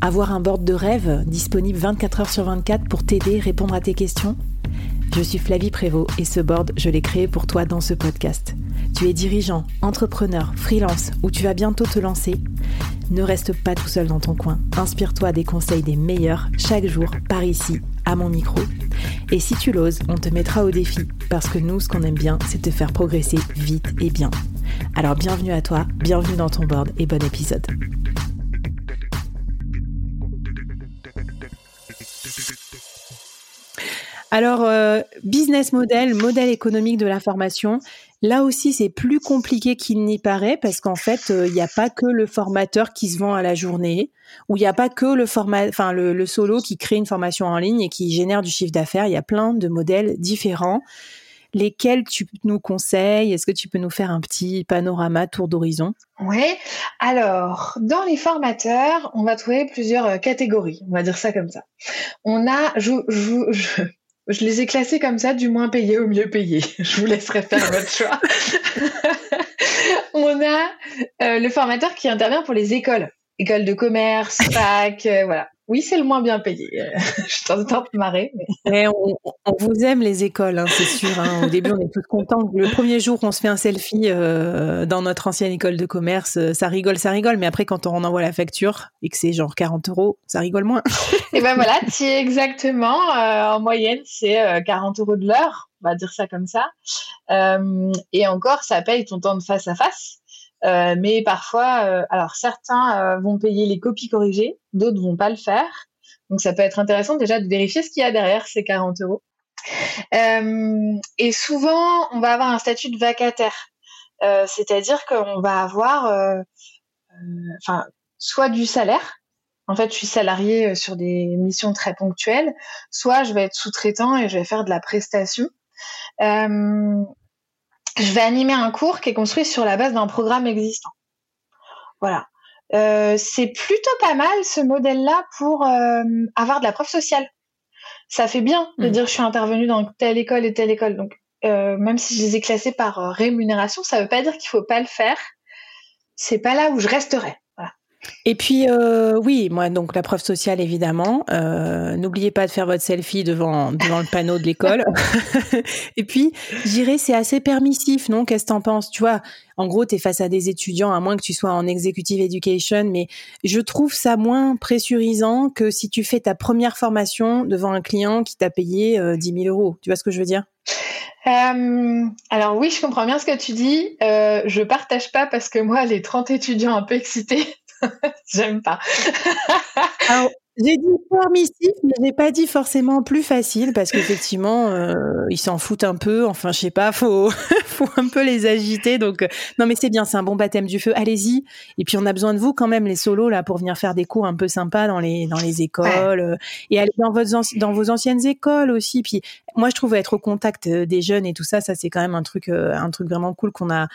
Avoir un board de rêve disponible 24 heures sur 24 pour t'aider, répondre à tes questions? Je suis Flavie Prévost et ce board, je l'ai créé pour toi dans ce podcast. Tu es dirigeant, entrepreneur, freelance ou tu vas bientôt te lancer? Ne reste pas tout seul dans ton coin. Inspire-toi des conseils des meilleurs chaque jour par ici, à mon micro. Et si tu l'oses, on te mettra au défi parce que nous, ce qu'on aime bien, c'est te faire progresser vite et bien. Alors bienvenue à toi, bienvenue dans ton board et bon épisode. Alors, euh, business model, modèle économique de l'information, là aussi c'est plus compliqué qu'il n'y paraît parce qu'en fait, euh, il n'y a pas que le formateur qui se vend à la journée, ou il n'y a pas que le format, enfin le, le, solo qui crée une formation en ligne et qui génère du chiffre d'affaires. Il y a plein de modèles différents. Lesquels tu nous conseilles? Est-ce que tu peux nous faire un petit panorama, tour d'horizon? Oui. Alors, dans les formateurs, on va trouver plusieurs euh, catégories. On va dire ça comme ça. On a, je, je, je je les ai classés comme ça, du moins payé au mieux payé. Je vous laisserai faire votre choix. On a euh, le formateur qui intervient pour les écoles, écoles de commerce, fac, euh, voilà. Oui, c'est le moins bien payé. je suis en train de marrer. Mais... on, vous aime les écoles, hein, c'est sûr. Hein. Au début, on est tous contents. Le premier jour, on se fait un selfie euh, dans notre ancienne école de commerce, euh, ça rigole, ça rigole. Mais après, quand on envoie la facture et que c'est genre 40 euros, ça rigole moins. et ben voilà, tu exactement. Euh, en moyenne, c'est 40 euros de l'heure. On va dire ça comme ça. et encore, ça paye ton temps de face à face. Euh, mais parfois, euh, alors certains euh, vont payer les copies corrigées, d'autres vont pas le faire. Donc ça peut être intéressant déjà de vérifier ce qu'il y a derrière ces 40 euros. et souvent, on va avoir un statut de vacataire, c'est-à-dire qu'on va avoir, enfin, soit du salaire. En fait, je suis salarié sur des missions très ponctuelles, soit je vais être sous-traitant et je vais faire de la prestation je vais animer un cours qui est construit sur la base d'un programme existant. Voilà. Euh, c'est plutôt pas mal ce modèle-là pour euh, avoir de la preuve sociale. Ça fait bien de mmh. dire je suis intervenu dans telle école et telle école. Donc euh, même si je les ai classés par rémunération, ça veut pas dire qu'il faut pas le faire. C'est pas là où je resterai. Et puis euh, oui, moi donc la preuve sociale évidemment. Euh, n'oubliez pas de faire votre selfie devant devant le panneau de l'école. et puis j'irai c'est assez permissif, non? Qu'est-ce que t'en penses? Tu vois, en gros tu es face à des étudiants à moins que tu sois en executive education, mais je trouve ça moins pressurisant que si tu fais ta première formation devant un client qui t'a payé euh, 10 000 euros. Tu vois ce que je veux dire? Euh, alors oui, je comprends bien ce que tu dis. Euh, je partage pas parce que moi, les 30 étudiants un peu excités, J'aime pas. j'ai dit permissif, mais j'ai pas dit forcément plus facile parce qu'effectivement, euh, ils s'en foutent un peu. Enfin, je sais pas, faut, faut un peu les agiter. Donc, euh, non, mais c'est bien, c'est un bon baptême du feu. Allez-y. Et puis, on a besoin de vous quand même, les solos là, pour venir faire des cours un peu sympas dans les dans les écoles euh, et aller dans votre dans vos anciennes écoles aussi. Puis, moi, je trouve être au contact des jeunes et tout ça, ça c'est quand même un truc un truc vraiment cool qu'on a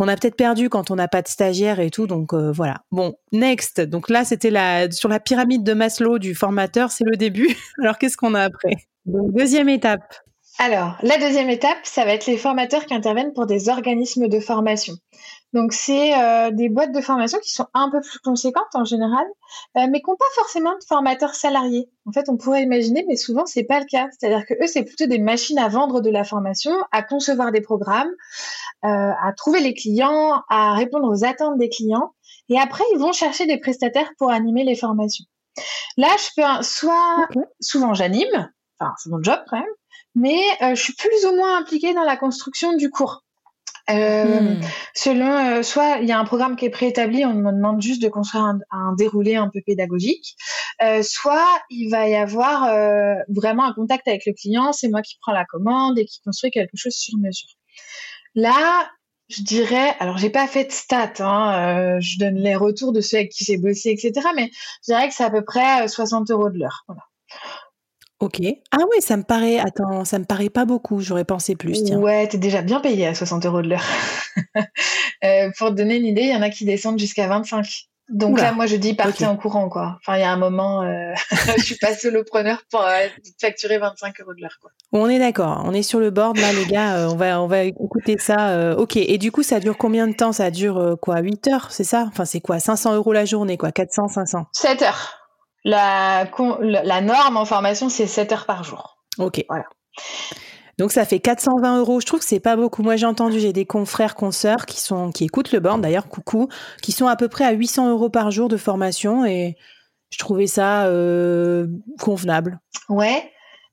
qu'on a peut-être perdu quand on n'a pas de stagiaire et tout. Donc euh, voilà. Bon, next. Donc là, c'était la sur la pyramide de Maslow du formateur, c'est le début. Alors qu'est-ce qu'on a après? Donc deuxième étape. Alors, la deuxième étape, ça va être les formateurs qui interviennent pour des organismes de formation. Donc, c'est euh, des boîtes de formation qui sont un peu plus conséquentes en général, euh, mais qui n'ont pas forcément de formateurs salariés. En fait, on pourrait imaginer, mais souvent, c'est pas le cas. C'est-à-dire que eux, c'est plutôt des machines à vendre de la formation, à concevoir des programmes, euh, à trouver les clients, à répondre aux attentes des clients. Et après, ils vont chercher des prestataires pour animer les formations. Là, je peux soit, souvent j'anime, enfin, c'est mon job quand même, mais euh, je suis plus ou moins impliquée dans la construction du cours. Euh, hmm. Selon, euh, soit il y a un programme qui est préétabli, on me demande juste de construire un, déroulé un peu pédagogique, euh, soit il va y avoir vraiment un contact avec le client, c'est moi qui prends la commande et qui construit quelque chose sur mesure. Là, je dirais, alors j'ai pas fait de stats, hein, je donne les retours de ceux avec qui j'ai bossé, etc. Mais je dirais que c'est à peu près 60 euros de l'heure. Voilà. OK. Ah oui, ça me paraît attends, ça me paraît pas beaucoup, j'aurais pensé plus, tiens. Ouais, t'es déjà bien payé à 60 euros de l'heure. Euh, pour te donner une idée, il y en a qui descendent jusqu'à 25. Donc là, moi, je dis partez en courant, quoi. Enfin, il y a un moment, euh, je suis pas solopreneur pour euh, facturer 25 euros de l'heure, quoi. On est d'accord, on est sur le board, là, les gars, on, va, on va écouter ça. ok, et du coup, ça dure combien de temps? Ça dure quoi 8 heures, c'est ça? Enfin, c'est quoi? 500 euros la journée, quoi 400, 500 7 heures. La, la norme en formation, c'est 7 heures par jour. Ok. Voilà. Donc ça fait 420 euros. Je trouve que c'est pas beaucoup. Moi j'ai entendu, j'ai des confrères, consoeurs qui sont qui écoutent le board d'ailleurs, coucou, qui sont à peu près à 800 euros par jour de formation et je trouvais ça euh, convenable. Ouais.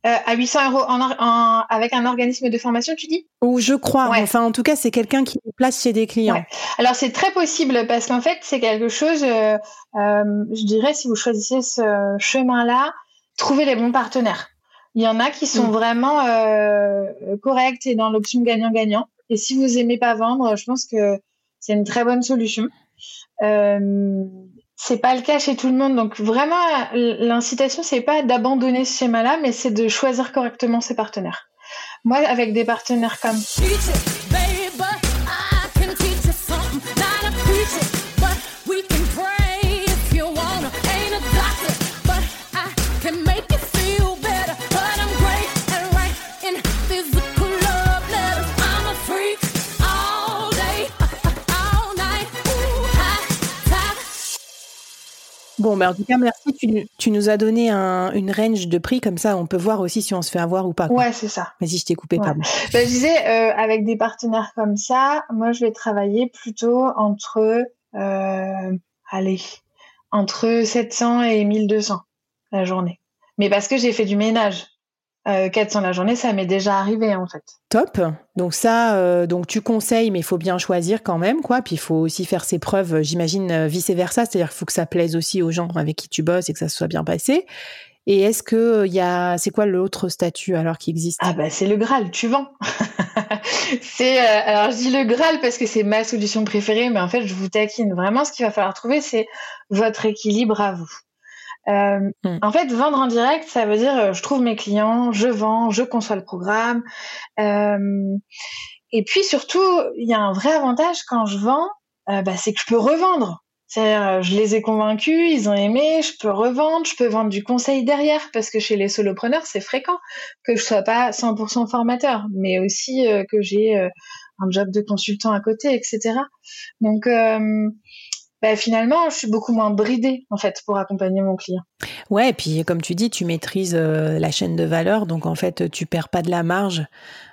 Euh, à 800 euros en, avec un organisme de formation, tu dis? Ou je crois. Enfin, en tout cas, c'est quelqu'un qui place chez des clients. Alors, c'est très possible parce qu'en fait, c'est quelque chose, euh, euh, je dirais, si vous choisissez ce chemin-là, trouvez les bons partenaires. Il y en a qui sont mm. vraiment corrects et dans l'option gagnant-gagnant. Et si vous aimez pas vendre, je pense que c'est une très bonne solution. C'est pas le cas chez tout le monde. Donc vraiment, l'incitation, c'est pas d'abandonner ce schéma-là, mais c'est de choisir correctement ses partenaires. Moi, avec des partenaires comme Bon, mais en tout cas, merci. Tu, nous as donné une range de prix, comme ça, on peut voir aussi si on se fait avoir ou pas. Ouais, c'est ça. Vas-y, je t'ai coupé, pardon. Bah, je disais, euh, avec des partenaires comme ça, moi, je vais travailler plutôt entre, euh, allez, entre 700 et 1200 la journée. Mais parce que j'ai fait du ménage. 400 euh, la journée, ça m'est déjà arrivé en fait. Top. Donc ça, euh, donc tu conseilles, mais il faut bien choisir quand même, quoi. Puis il faut aussi faire ses preuves, euh, j'imagine vice versa, c'est-à-dire qu'il faut que ça plaise aussi aux gens avec qui tu bosses et que ça se soit bien passé. Et est-ce que il y a, c'est quoi l'autre statut alors qui existe? Ah bah c'est le Graal, tu vends. c'est alors je dis le Graal parce que c'est ma solution préférée, mais en fait je vous taquine. Vraiment, ce qu'il va falloir trouver, c'est votre équilibre à vous. Euh, hmm. En fait, vendre en direct, ça veut dire euh, je trouve mes clients, je vends, je conçois le programme. Euh, et puis surtout, il y a un vrai avantage quand je vends, bah, c'est que je peux revendre. C'est-à-dire, je les ai convaincus, ils ont aimé, je peux revendre, je peux vendre du conseil derrière, parce que chez les solopreneurs, c'est fréquent que je sois pas 100% formateur, mais aussi que j'ai un job de consultant à côté, etc. Donc, bah, finalement, je suis beaucoup moins bridée en fait pour accompagner mon client. Ouais, et puis comme tu dis, tu maîtrises euh, la chaîne de valeur, donc en fait, tu perds pas de la marge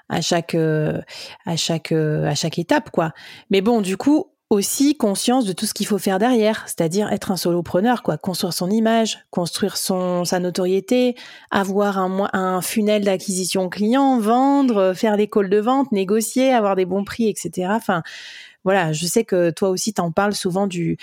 à chaque euh, à chaque euh, à chaque étape, quoi. Mais bon, du coup, aussi conscience de tout ce qu'il faut faire derrière, c'est-à-dire être un solopreneur, quoi, construire son image, construire son sa notoriété, avoir un un funnel d'acquisition client, vendre, faire des calls de vente, négocier, avoir des bons prix, etc. voilà, je sais que toi aussi, tu en parles souvent du,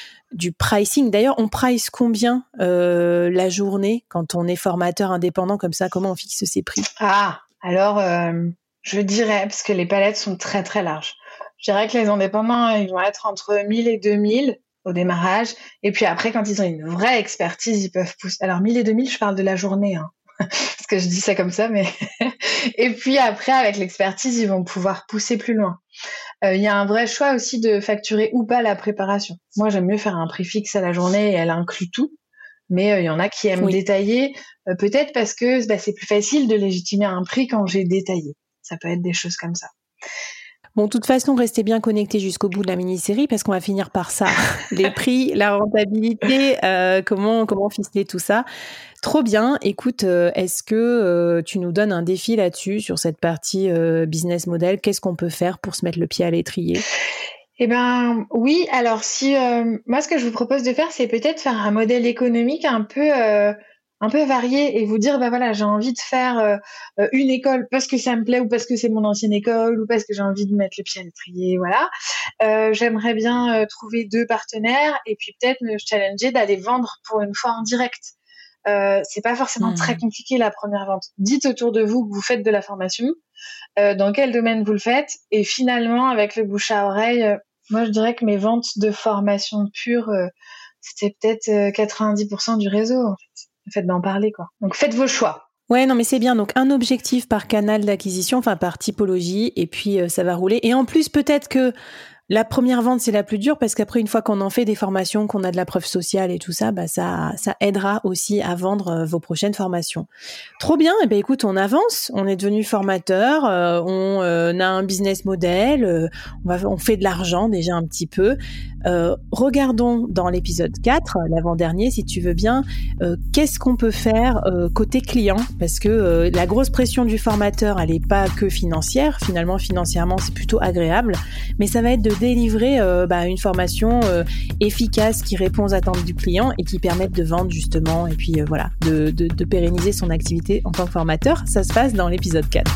pricing. D'ailleurs, on price combien euh, la journée quand on est formateur indépendant comme ça? Comment on fixe ses prix? Ah, alors, euh, je dirais, parce que les palettes sont très très larges, je dirais que les indépendants, ils vont être entre 1000 et 2000 au démarrage. Et puis après, quand ils ont une vraie expertise, ils peuvent pousser. Alors, 1000 et 2000, je parle de la journée. Hein. parce que je dis ça comme ça, mais et puis après avec l'expertise, ils vont pouvoir pousser plus loin. Euh, il y a un vrai choix aussi de facturer ou pas la préparation. Moi, j'aime mieux faire un prix fixe à la journée et elle inclut tout. Mais euh, il y en a qui aiment détailler, euh, peut-être parce que bah, c'est plus facile de légitimer un prix quand j'ai détaillé. Ça peut être des choses comme ça. Bon, de toute façon, restez bien connectés jusqu'au bout de la mini-série parce qu'on va finir par ça. Les prix, la rentabilité, comment, comment ficeler tout ça. Trop bien. Écoute, euh, est-ce que euh, tu nous donnes un défi là-dessus, sur cette partie euh, business model? Qu'est-ce qu'on peut faire pour se mettre le pied à l'étrier? Eh ben oui, alors si moi ce que je vous propose de faire, c'est peut-être faire un modèle économique un peu un peu varier et vous dire bah voilà j'ai envie de faire une école parce que ça me plaît ou parce que c'est mon ancienne école ou parce que j'ai envie de mettre le pied à l'étrier voilà j'aimerais bien trouver deux partenaires et puis peut-être me challenger d'aller vendre pour une fois en direct euh, c'est pas forcément très mmh. compliqué la première vente. Dites autour de vous que vous faites de la formation, euh, dans quel domaine vous le faites, et finalement avec le bouche à oreille, euh, moi je dirais que mes ventes de formation pure, euh, c'était peut-être 90% du réseau en fait. D'en parler quoi. Donc faites vos choix. Ouais, non, mais c'est bien. Donc, un objectif par canal d'acquisition, enfin par typologie, et puis ça va rouler. Et en plus, peut-être que la première vente, c'est la plus dure parce qu'après, une fois qu'on en fait des formations, qu'on a de la preuve sociale et tout ça, bah ça, ça aidera aussi à vendre euh, vos prochaines formations. Trop bien. Et eh ben écoute, on avance. On est devenu formateur. Euh, on euh, a un business model. on on fait de l'argent déjà un petit peu. regardons dans l'épisode 4, l'avant-dernier, si tu veux bien, qu'est-ce qu'on peut faire côté client? Parce que la grosse pression du formateur, elle est pas que financière. Finalement, financièrement, c'est plutôt agréable, mais ça va être de délivrer euh, bah, une formation euh, efficace qui répond aux attentes du client et qui permette de vendre justement et puis euh, voilà, de, de pérenniser son activité en tant que formateur. Ça se passe dans l'épisode 4.